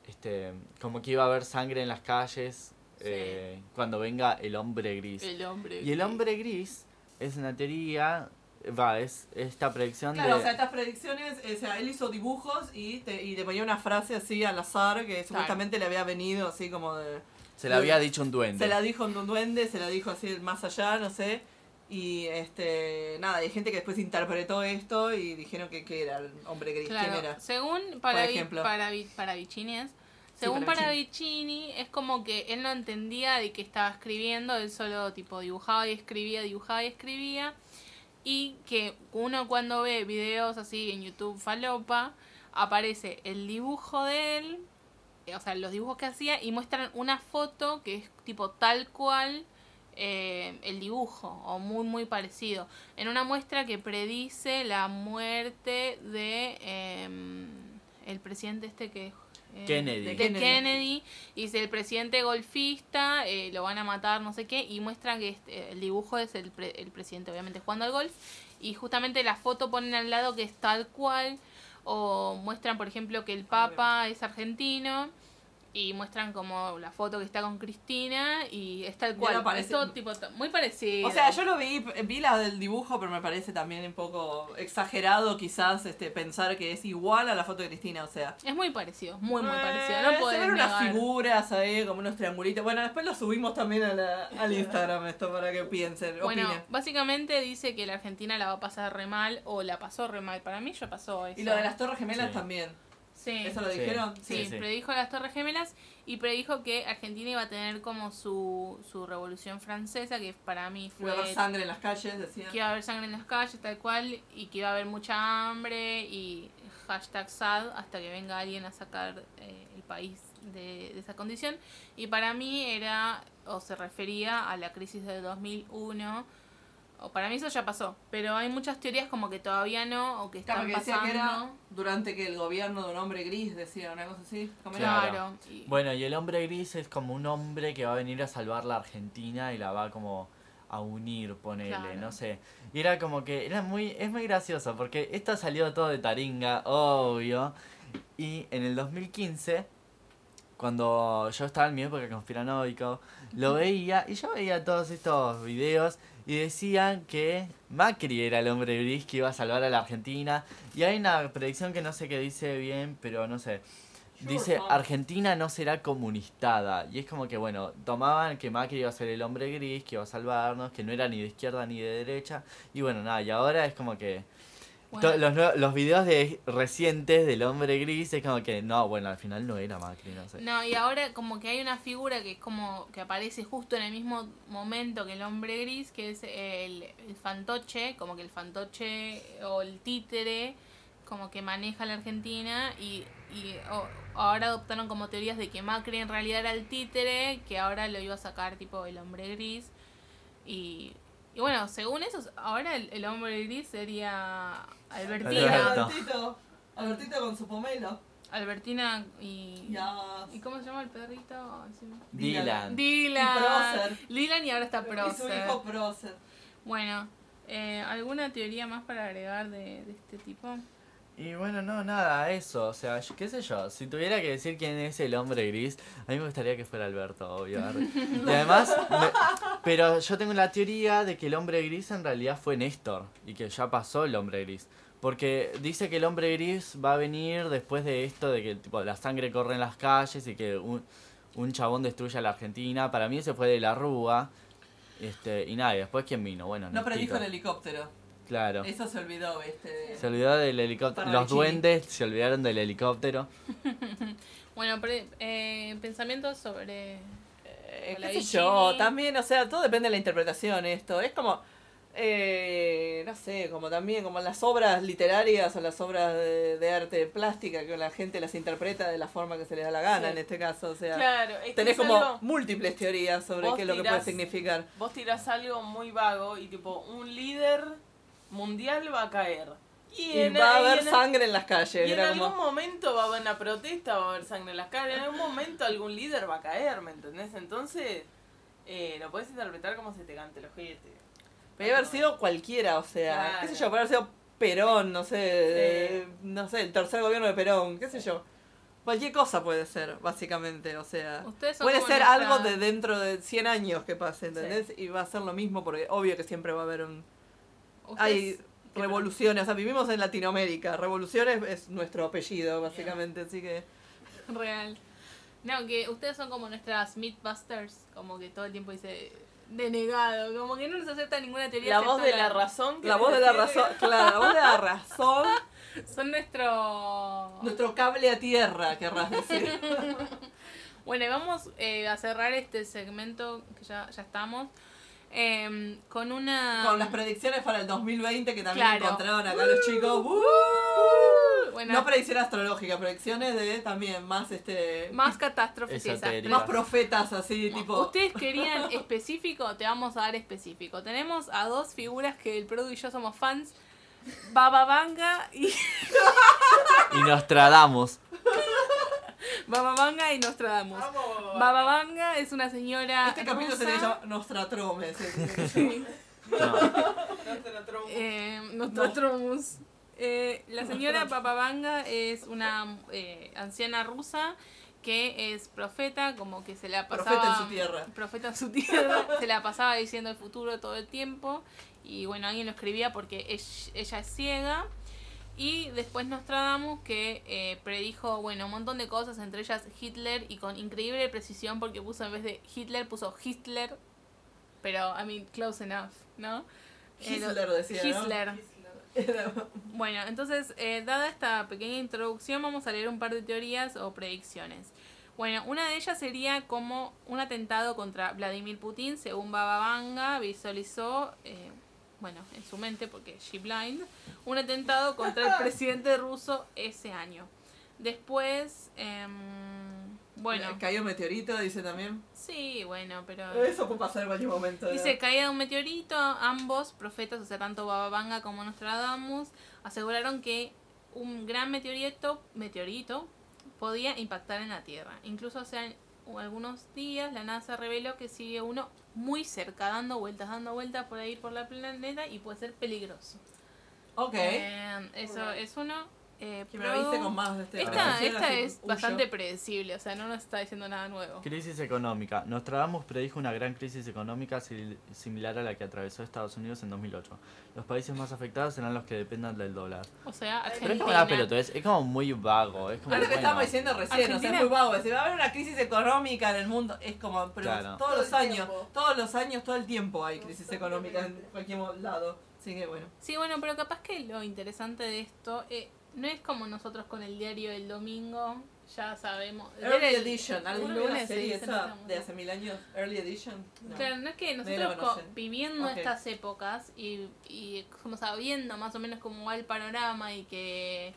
este, como que iba a haber sangre en las calles eh, cuando venga el hombre gris.
El hombre.
Y el hombre gris es una teoría, va, es esta predicción
Claro,
de...
o sea, estas predicciones, eh, o sea, él hizo dibujos y, te- y le ponía una frase así al azar que supuestamente le había venido así como de...
se le había dicho un duende.
Se la dijo un duende, se la dijo así más allá, no sé. Y este, nada, hay gente que después interpretó esto y dijeron que, que era el hombre gris.
Claro,
¿Quién era?
según para
ejemplo.
para Paravicini es- según
Paravicini.
Paravicini es como que él no entendía de qué estaba escribiendo, él solo tipo dibujaba y escribía, dibujaba y escribía y que uno cuando ve videos así en YouTube falopa aparece el dibujo de él, eh, o sea, los dibujos que hacía y muestran una foto que es tipo tal cual eh, el dibujo o muy muy parecido. En una muestra que predice la muerte de em, el presidente este que eh,
Kennedy.
de Kennedy.
Kennedy.
y dice el presidente golfista eh, lo van a matar no sé qué y muestran que este- el dibujo es el, pre- el presidente obviamente jugando al golf y justamente la foto ponen al lado que es tal cual O muestran, por ejemplo, que el Papa es argentino y muestran como la foto que está con Cristina y es tal
Ya
cual.
no parece-
todo tipo, muy parecido.
O sea, yo lo vi, vi la del dibujo, pero me parece también un poco exagerado quizás este pensar que es igual a la foto de Cristina, o sea.
Es muy parecido, muy, muy
Eh,
parecido. No
se
podés
ven unas figuras ahí, como unos triangulitos. Bueno, después lo subimos también a la- al Instagram esto para que piensen,
Bueno,
opinen.
básicamente dice que la Argentina la va a pasar re mal o la pasó re mal. Para mí ya pasó eso.
Y lo de las Torres Gemelas
Sí.
también.
Sí.
¿Eso lo
Sí.
dijeron?
Sí,
Sí, sí.
predijo las Torres Gemelas y predijo que Argentina iba a tener como su, su revolución francesa, que para mí
Iba a
fue
haber sangre en las calles, decían.
que iba a haber sangre en las calles, tal cual, y que iba a haber mucha hambre y hashtag sad hasta que venga alguien a sacar eh, el país de, de esa condición. Y para mí era, o se refería a la crisis del 2001, o para mí eso ya pasó, pero hay muchas teorías como que todavía no, o que
Claro,
están
que decía
pasando.
que era durante que el gobierno de un hombre gris, decía una cosa así. ¿Cómo era?
Claro.
Claro. y-
Bueno, y el hombre gris es como un hombre que va a venir a salvar la Argentina y la va como a unir, ponele,
Claro.
no sé. Y era como que, era muy, es muy gracioso, porque esto salió todo de Taringa, obvio. Y en el 2015, cuando yo estaba en mi época conspiranoico, lo veía y yo veía todos estos videos y decían que Macri era el hombre gris que iba a salvar a la Argentina. Y hay una predicción que no sé qué dice bien, pero no sé. Dice. Argentina no será comunistada. Y es como que, bueno, tomaban que Macri iba a ser el hombre gris, que iba a salvarnos, que no era ni de izquierda ni de derecha. Y bueno, nada, y ahora es como que...
bueno.
los, los videos de recientes del hombre gris es como que, no, bueno, al final no era Macri, no sé.
No, y ahora como que hay una figura que es como que aparece justo en el mismo momento que el hombre gris, que es el, el fantoche, como que el fantoche o el títere, como que maneja la Argentina y, y o- ahora adoptaron como teorías de que Macri en realidad era el títere, que ahora lo iba a sacar tipo el hombre gris. Y, y bueno, según eso, ahora el, el hombre gris sería Albertina.
Alberto.
Albertito. Albertito con su pomelo.
Albertina y...
Ya.
¿Y cómo se llama el perrito? Sí.
Dylan.
Dylan.
Y Prócer.
Dylan y ahora está
Y su
Prócer.
hijo Prócer.
Bueno, eh, ¿alguna teoría más para agregar de, de este tipo?
Y bueno, no, nada, eso, o sea, yo- qué sé yo, si tuviera que decir quién es el hombre gris, a mí me gustaría que fuera Alberto, obvio. Y además, me- pero yo tengo la teoría de que el hombre gris en realidad fue Néstor y que ya pasó el hombre gris. Porque dice que el hombre gris va a venir después de esto, de que tipo, la sangre corre en las calles y que un, un chabón destruye a la Argentina. Para mí ese fue de la Rúa. Este, y nada, y después quién vino, bueno,
No predijo
Nestito.
el helicóptero.
Claro.
Eso se olvidó, ¿viste?
Se olvidó del helicóptero. Los duendes se olvidaron del helicóptero.
Bueno, pre- eh, pensamientos sobre...
Eh,
Hola,
qué sé yo, también, o sea, todo depende de la interpretación esto. Es como, eh, no sé, como también, como las obras literarias o las obras de, de arte plástica, que la gente las interpreta de la forma que se les da la gana
Sí.
en este caso. O sea,
Claro, es
tenés como
algo-
múltiples teorías sobre qué es lo que puede significar.
vos tirás algo muy vago y tipo, un líder mundial va a caer. Y,
Y
en-
va a haber
en-
sangre en las calles.
Y en algún
como,
momento va a haber una protesta, va a haber sangre en las calles, en algún momento algún líder va a caer, ¿me entendés? Entonces, eh, lo puedes interpretar como se te cante el ojete.
podría haber sido cualquiera, o sea, qué sé yo, podría haber sido Perón, no sé, eh, no sé, el tercer gobierno de Perón, qué sé yo. Cualquier cosa puede ser, básicamente, o sea.
Ustedes son
Puede ser algo de dentro de 100 años que pase, ¿entendés? Y va a ser lo mismo porque obvio que siempre va a haber un... Hay revoluciones, o sea, vivimos en Latinoamérica, revoluciones es nuestro apellido, básicamente, así que...
Real. No, que ustedes son como nuestras Mythbusters, como que todo el tiempo dice denegado, como que no nos acepta ninguna teoría.
La voz de la razón.
La
¿querés
voz de la razón, claro, la voz de la razón,
Son nuestro...
nuestro cable a tierra, querrás decir.
Bueno, y vamos eh, a cerrar este segmento, que ya, ya estamos, em, con una...
Con las predicciones para el 2020 que también
Claro.
encontraron acá los chicos. ¡Uh!
Bueno,
No predicción astrológica, predicciones de también más este
más catástrofes
más profetas así, tipo
Ustedes querían específico, te vamos a dar específico. Tenemos a dos figuras que el Produ y yo somos fans. Baba Vanga y
Y Nostradamus.
Baba Vanga y Nostradamus.
Vamos.
Baba Vanga es una señora
este capítulo se le llama Nostratrome. sí.
No.
Eh, Nostradamus. Eh, la señora Papabanga es una eh, anciana rusa que es profeta, como que se la pasaba...
Profeta en su tierra.
Profeta en su tierra, se la pasaba diciendo el futuro todo el tiempo. Y bueno, alguien lo escribía porque ella, ella es ciega. Y después Nostradamus que eh, predijo, bueno, un montón de cosas, entre ellas Hitler, y con increíble precisión porque puso en vez de Hitler, puso Hitler, pero, I mean, close enough, ¿no? Eh,
Hitler decía, ¿no?
Hitler. Bueno, entonces, eh, dada esta pequeña introducción, vamos a leer un par de teorías o predicciones. Bueno, una de ellas sería como un atentado contra Vladimir Putin, según Baba Vanga visualizó, eh, bueno, en su mente, porque she blind, un atentado contra el presidente ruso ese año. Después, em, bueno,
Cayó un meteorito, dice también.
sí, bueno, pero...
Eso puede pasar en cualquier momento. ¿no?
Dice, caída de un meteorito, ambos profetas, o sea, tanto Baba Vanga como Nostradamus, aseguraron que un gran meteorito, meteorito podía impactar en la Tierra. Incluso hace algunos días la NASA reveló que sigue uno muy cerca, dando vueltas, dando vueltas por ahí por la planeta y puede ser peligroso.
Ok.
Eh, eso es uno. Eh,
que me avise con más de este
esta, esta es
huyo.
bastante predecible, o sea, no nos está diciendo nada nuevo.
Crisis económica. Nostradamus predijo una gran crisis económica similar a la que atravesó Estados Unidos en 2008. Los países más afectados serán los que dependan del dólar.
O sea,
Pero es como una
Argentina.
pelotudez, es como muy vago. Es como,
Es lo que
bueno,
estábamos diciendo recién, o sea,
Argentina-
es muy vago. Si va a haber una crisis económica en el mundo, es como, pero
Claro.
todos
Todo
los años,
tiempo.
todos los años, todo el tiempo hay crisis económica en cualquier lado. Así que bueno.
Sí, bueno, pero capaz que lo interesante de esto eh, no es como nosotros con el diario del domingo, ya sabemos.
Early Edition, ¿alguno
un
vio la
lunes se
serie esa de hace mil años? Early Edition. No.
Claro, no es que nosotros viviendo estas épocas y, y como sabiendo más o menos cómo va el panorama y que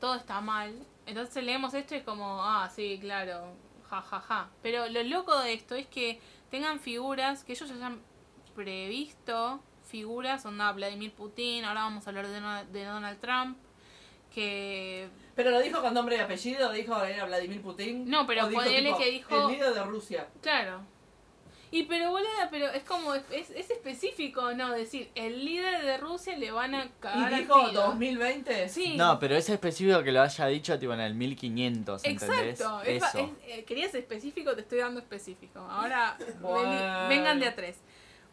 todo está mal, entonces leemos esto y es como, ah, sí, claro, ja, ja, ja. Pero lo loco de esto es que tengan figuras, que ellos ya hayan previsto figuras, onda Vladimir Putin, ahora vamos a hablar de, de Donald Trump, que
Pero lo dijo con nombre y apellido, dijo era Vladimir Putin.
No, pero ponele que dijo-
El líder de Rusia.
Claro. Y pero boluda, pero es como, es, es específico, ¿no? Decir, el líder de Rusia le van a cagar
Y
a
dijo
tiro.
2020.
Sí.
No, pero es específico que lo haya dicho tipo en el 1500, ¿entendés?
Exacto.
Eso.
es- eh, querías específico, te estoy dando específico. Ahora
Bueno.
vengan de a tres.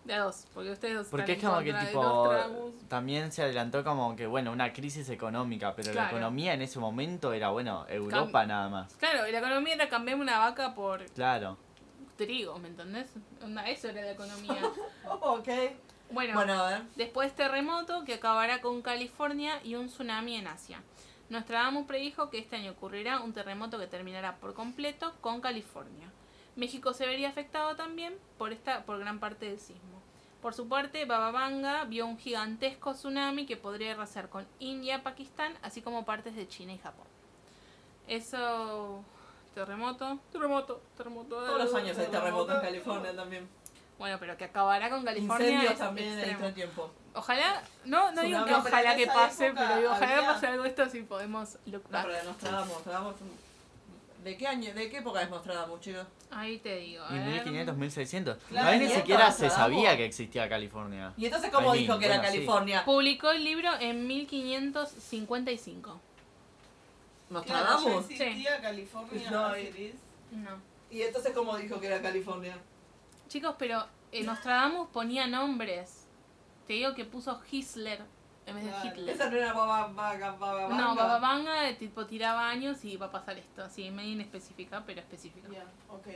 De a dos, porque ustedes dos
Porque es
están
como que tipo también se adelantó como que bueno, una crisis económica, pero la economía en ese momento era bueno, Europa nada más.
Claro, y la economía era cambiar una vaca por
Claro.
trigo, ¿me entendés? Eso era la economía.
Ok.
Bueno,
Bueno, a ver.
Después terremoto que acabará con California y un tsunami en Asia. Nostradamus predijo que este año ocurrirá un terremoto que terminará por completo con California. México se vería afectado también por esta por gran parte del sismo. Por su parte, Baba Vanga vio un gigantesco tsunami que podría arrasar con India, Pakistán, así como partes de China y Japón. Eso terremoto, terremoto, terremoto.
Todos los años hay terremotos en California también.
Bueno, pero que acabará con California
Incendios también en este tiempo.
Ojalá, no, no digo que
No,
pero
ojalá que pase,
época
pero digo, ojalá
había-
pase algo de esto si podemos
No,
lucrar.
pero Nostradamus, Nostradamus. ¿De qué año, de qué época es Nostradamus, chicos?
Ahí te digo. a
Y
ver.
1500, 1600.
Claro,
Ahí ni
¿y
siquiera se sabía que existía California.
¿Y entonces cómo
I
dijo que era
sí.
California?
Publicó el libro en 1555.
Claro, ya
¿Nostradamus?
existía California
No, y-.
No.
¿Y entonces cómo dijo que era California?
Chicos, pero eh, Nostradamus ponía nombres. Te digo que puso Hitler en vez de
Claro.
Hitler.
Esa no era Baba Vaga, Baba
No,
Vanga?
Baba Vanga eh, tipo tiraba años y va a pasar esto. Así, medio inespecífica, pero específica.
Ya, ok.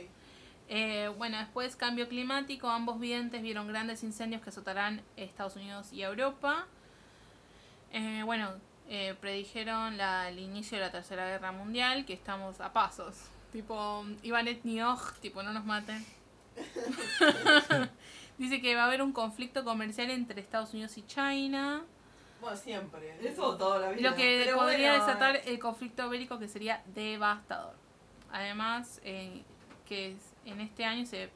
Eh, bueno, después cambio climático. Ambos videntes vieron grandes incendios que azotarán Estados Unidos y Europa. Eh, bueno, eh, predijeron la- el inicio de la Tercera Guerra Mundial, que estamos a pasos. Tipo, Iván Etnioj, tipo, no nos maten. Dice que va a haber un conflicto comercial entre Estados Unidos y China.
Bueno, siempre.
Eso toda la vida.
Lo que
Pero
podría
bueno,
desatar el conflicto bélico que sería devastador. Además, eh, que es- en este año se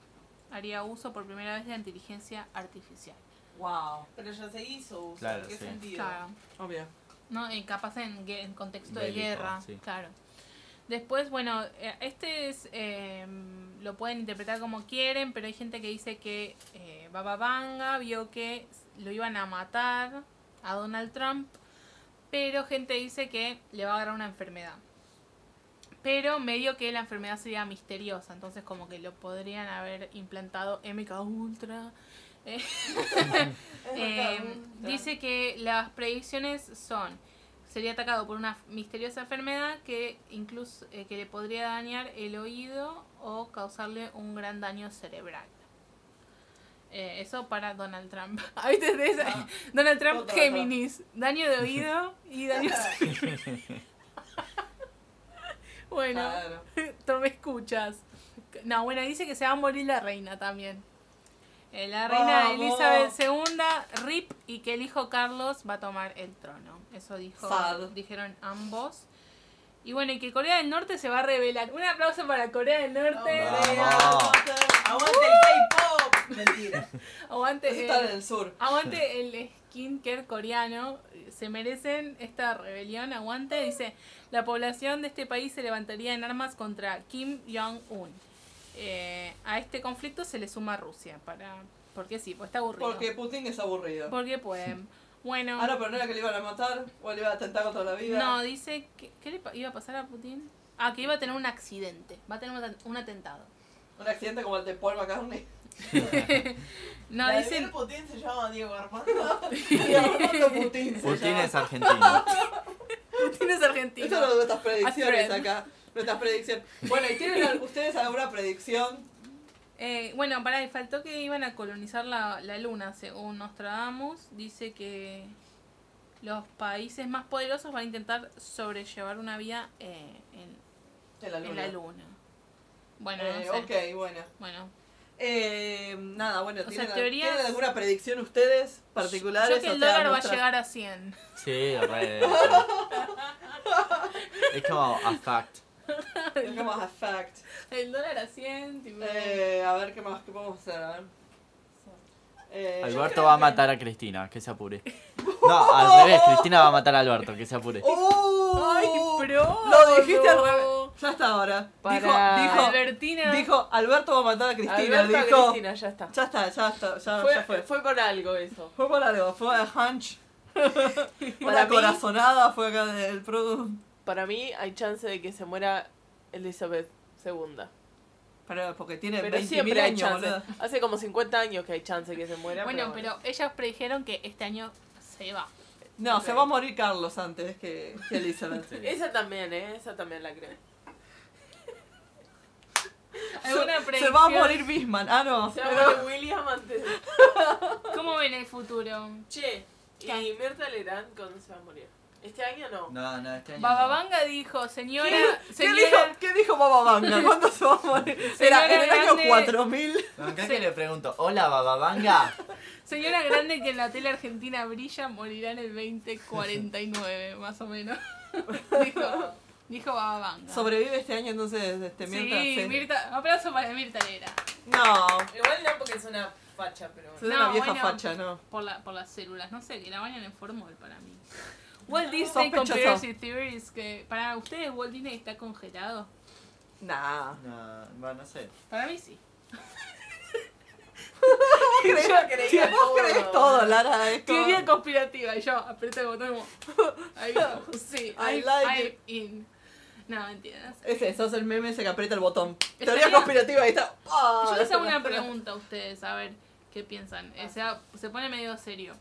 haría uso por primera vez de la inteligencia artificial.
Wow,
Pero ya se hizo uso.
Claro,
¿En qué
sí.
sentido?
Claro.
obvio.
¿no? En, capaz en, contexto
Bélico,
de guerra.
sí.
Claro. Después, bueno, eh, este es, eh, lo pueden interpretar como quieren, pero hay gente que dice que eh, Baba Vanga vio que lo iban a matar a Donald Trump Pero gente dice que le va a agarrar una enfermedad. Pero medio que la enfermedad sería misteriosa, entonces como que lo podrían haber implantado MK Ultra. Eh, eh, dice que las predicciones son sería atacado por una misteriosa enfermedad que incluso eh, que le podría dañar el oído o causarle un gran daño cerebral. Eh, eso para Donald Trump. Ahí te ves,
Ah.
Donald Trump
Otra,
Géminis, daño de oído y daño Bueno,
Claro.
tú me escuchas. No, bueno, dice que se va a morir la reina también. Eh, la reina
Vamos.
Elizabeth II, RIP, y que el hijo Carlos va a tomar el trono. Eso dijo,
Sad.
dijeron ambos. Y bueno, y que Corea del Norte se va a revelar. Un aplauso para Corea del Norte.
Vamos.
¡Aguante el K-pop! Mentira.
Aguante,
Eso está en el sur.
aguante el skincare coreano. Se merecen esta rebelión. Aguante. Dice, la población de este país se levantaría en armas contra Kim Jong-un. Eh, a este conflicto se le suma Rusia. para Porque sí, pues está aburrido.
Porque Putin es aburrido.
Porque pueden. Bueno.
Ah, no, pero no era que le iban a matar o le iban a atentar contra la vida.
No, dice que ¿qué le iba a pasar a Putin? Ah, que iba a tener un accidente, va a tener un atentado.
Un accidente como el de Paul McCartney.
No,
La
dicen
Putin se llama Diego Armando.
Y Armando Putin. se
Putin
llama.
es argentino.
Putin es argentino.
Eso es lo de nuestras predicciones acá. Nuestras predicciones. Bueno, ¿y tienen ustedes alguna predicción?
Eh, bueno, para faltó que iban a colonizar la, la luna, según Nostradamus. Dice que los países más poderosos van a intentar sobrellevar una vida eh, en,
En la
en
luna.
la luna. Bueno,
Eh,
no sé.
ok, bueno.
Bueno,
Eh, nada, bueno,
O
¿tienen,
sea, teorías-
¿tienen alguna predicción ustedes particulares?
yo que el dólar va a llegar a 100.
Sí, re. Es como a fact.
Es como a fact.
El dólar a 100, tipo...
Eh, a ver qué más qué podemos hacer. A ver. Eh,
Alberto va a
que-
matar a Cristina, que se apure. No, al revés, Cristina va a matar a Alberto, que se apure.
¡Oh!
¡Ay, pro!
Lo dijiste al revés. Ya está ahora.
Para
Dijo, dijo,
Albertina.
dijo, Alberto va a matar a Cristina.
Alberto a
dijo,
Cristina, ya está.
ya está, ya está, ya,
Fue,
ya fue.
fue por algo eso.
Fue por algo, fue a hunch. Una
Para mí-
corazonada fue acá del producto.
Para mí hay chance de que se muera Elizabeth II.
Pero porque tiene
Pero
20.000
siempre hay
años,
chance.
boludo.
Hace como 50 años que hay chance que se muera.
Bueno, pero ellos predijeron que este año se va.
No, se va a morir Carlos antes que, que Elizabeth.
Sí.
Esa también, ¿eh? Esa también la creo.
¿Alguna
Se, se va a morir Bisman. Ah, no.
Se va a morir William antes.
¿Cómo ven el futuro?
Che, ¿y
¿Qué?
Mirta Legrand cuándo se va a morir? ¿Este año no?
No, no, este año.
Bababanga dijo, señora,
¿Qué
señora,
dijo, ¿Qué dijo Baba Vanga? ¿Cuándo se va a morir? Era
Señora
en el año
grande.
4000.
No, acá que le pregunto, hola Bababanga.
señora grande que en la tele argentina brilla morirá en el 2049, más o menos. dijo, dijo Bababanga.
Sobrevive este año entonces este Mirta.
sí,
sí.
Mirta, aplauso para Mirta Lera.
No.
Igual no porque es una facha, pero
Es una
No,
vieja
bueno.
facha, ¿no?
Por, la, por las células, no sé, que la bañan en formol para mí. Walt Disney. Conspiracy Theories, que para ustedes Walt Disney está congelado.
Nah.
No, bueno, no sé.
Para mí sí.
Yo creía
Vos crees todo, Lara. Es como-
Teoría conspirativa, y yo apreté el botón como. Ahí, sí,
I like
I'm in. No, sé.
Ese, sos el meme ese que aprieta el botón.
Estaría-
Teoría conspirativa, ahí está. Ah,
Yo les hago una pregunta a ustedes, a ver qué piensan. O sea, se pone medio serio.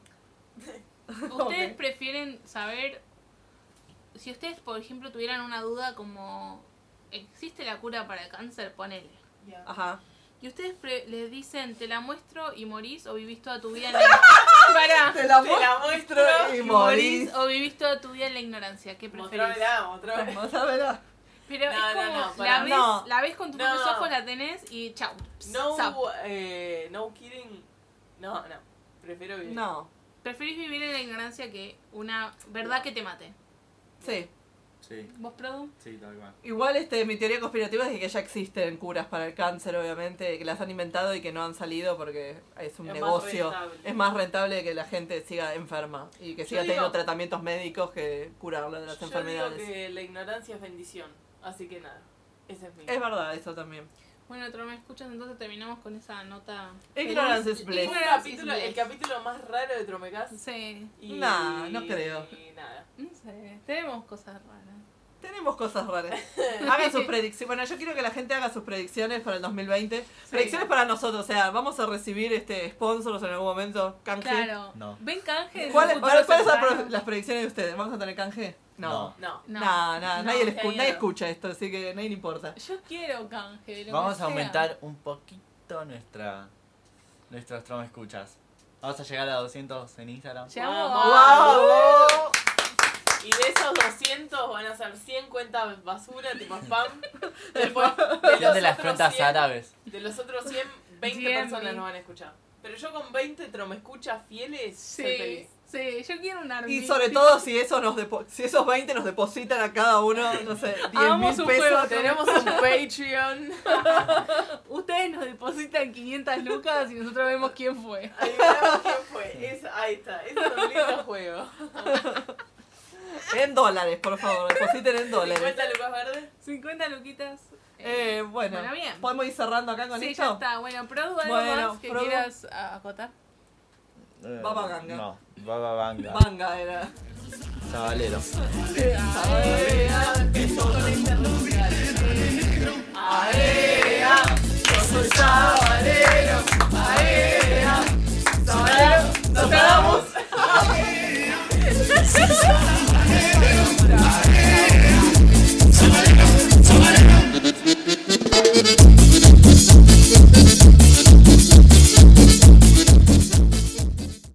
¿Ustedes prefieren saber si ustedes, por ejemplo, tuvieran una duda como existe la cura para el cáncer, ponele?
Ajá.
Y ustedes pre- les dicen, te la muestro y morís o vivís toda tu vida en la Pará.
Te la
Te la
muestro
muestro
y morís.
o vivís toda tu vida en la ignorancia. ¿Qué preferís?
Mostrámela, mostrámela.
Vamos a verla.
Pero
No,
es
no,
como, la, ves,
No.
la ves con tus propios ojos, la tenés y chau.
No, eh, no kidding. No, no. Prefiero vivir.
No.
Preferís vivir en la ignorancia que una verdad que te mate.
Sí.
Sí,
¿Vos, Produ?
sí, tal cual.
Igual este, mi teoría conspirativa es que ya existen curas para el cáncer, obviamente, que las han inventado y que no han salido porque es un
Es más
negocio.
rentable.
es más rentable que la gente siga enferma y que siga
digo-
teniendo tratamientos médicos que curarla de las
Yo
enfermedades.
digo que la ignorancia es bendición. Así que nada. Ese es mi.
Es verdad eso también.
Bueno, otro me escuchas, entonces terminamos con esa nota.
Ignorance is bliss.
Is
capítulo, el capítulo más raro de Tromecast.
Sí.
Y,
Nah, no creo.
Y nada.
Mm, sé. Tenemos cosas raras.
Tenemos cosas raras. Hagan sus predicciones. Bueno, yo quiero que la gente haga sus predicciones para el 2020. Predicciones para nosotros, o sea, vamos a recibir este sponsors en algún momento, canje.
Claro.
No.
¿Ven canje?
¿Cuáles
futuro
son las predicciones de ustedes? ¿Vamos a tener canje? No.
No.
No.
No, no,
No,
nadie, le
qué
escu- nadie
miedo.
escucha esto, así que nadie le importa.
Yo quiero canje. lo
Vamos
que
a
sea.
aumentar un poquito nuestra nuestros trama escuchas. Vamos a llegar a 200 en Instagram.
Llegamos a-
¡Wow!
Y de esos 200 van a ser 100 cuentas basura, tipo spam. Después, de los
de las
otros
cuentas
100,
árabes.
De los otros 100, 20
GMB.
personas nos van a escuchar. Pero yo con 20 tromescuchas fieles, soy
Sí,
feliz.
sí, yo quiero un army.
Y sobre todo si esos, nos depo- si esos 20 nos depositan a cada uno, no sé, 10 mil
Hagamos
pesos.
juego,
Tenemos un Patreon.
Ustedes nos depositan 500 lucas y nosotros vemos quién fue.
Ahí veremos quién fue. Es, ahí está. Es un lindo juego.
En dólares, por favor, depositen en dólares.
¿50 lucas verdes?
50 luquitas.
Eh, eh,
bueno, bueno
¿podemos ir cerrando acá con esto?
Sí, está. Bueno, Produ, ¿algo
bueno,
más que quieras ah, acotar?
Eh,
Baba Ganga.
No, Baba Banga.
Banga era.
Sabalero.
Aea, yo soy sabalero. Aea, sabalero, nos quedamos. Somebody help! Somebody help!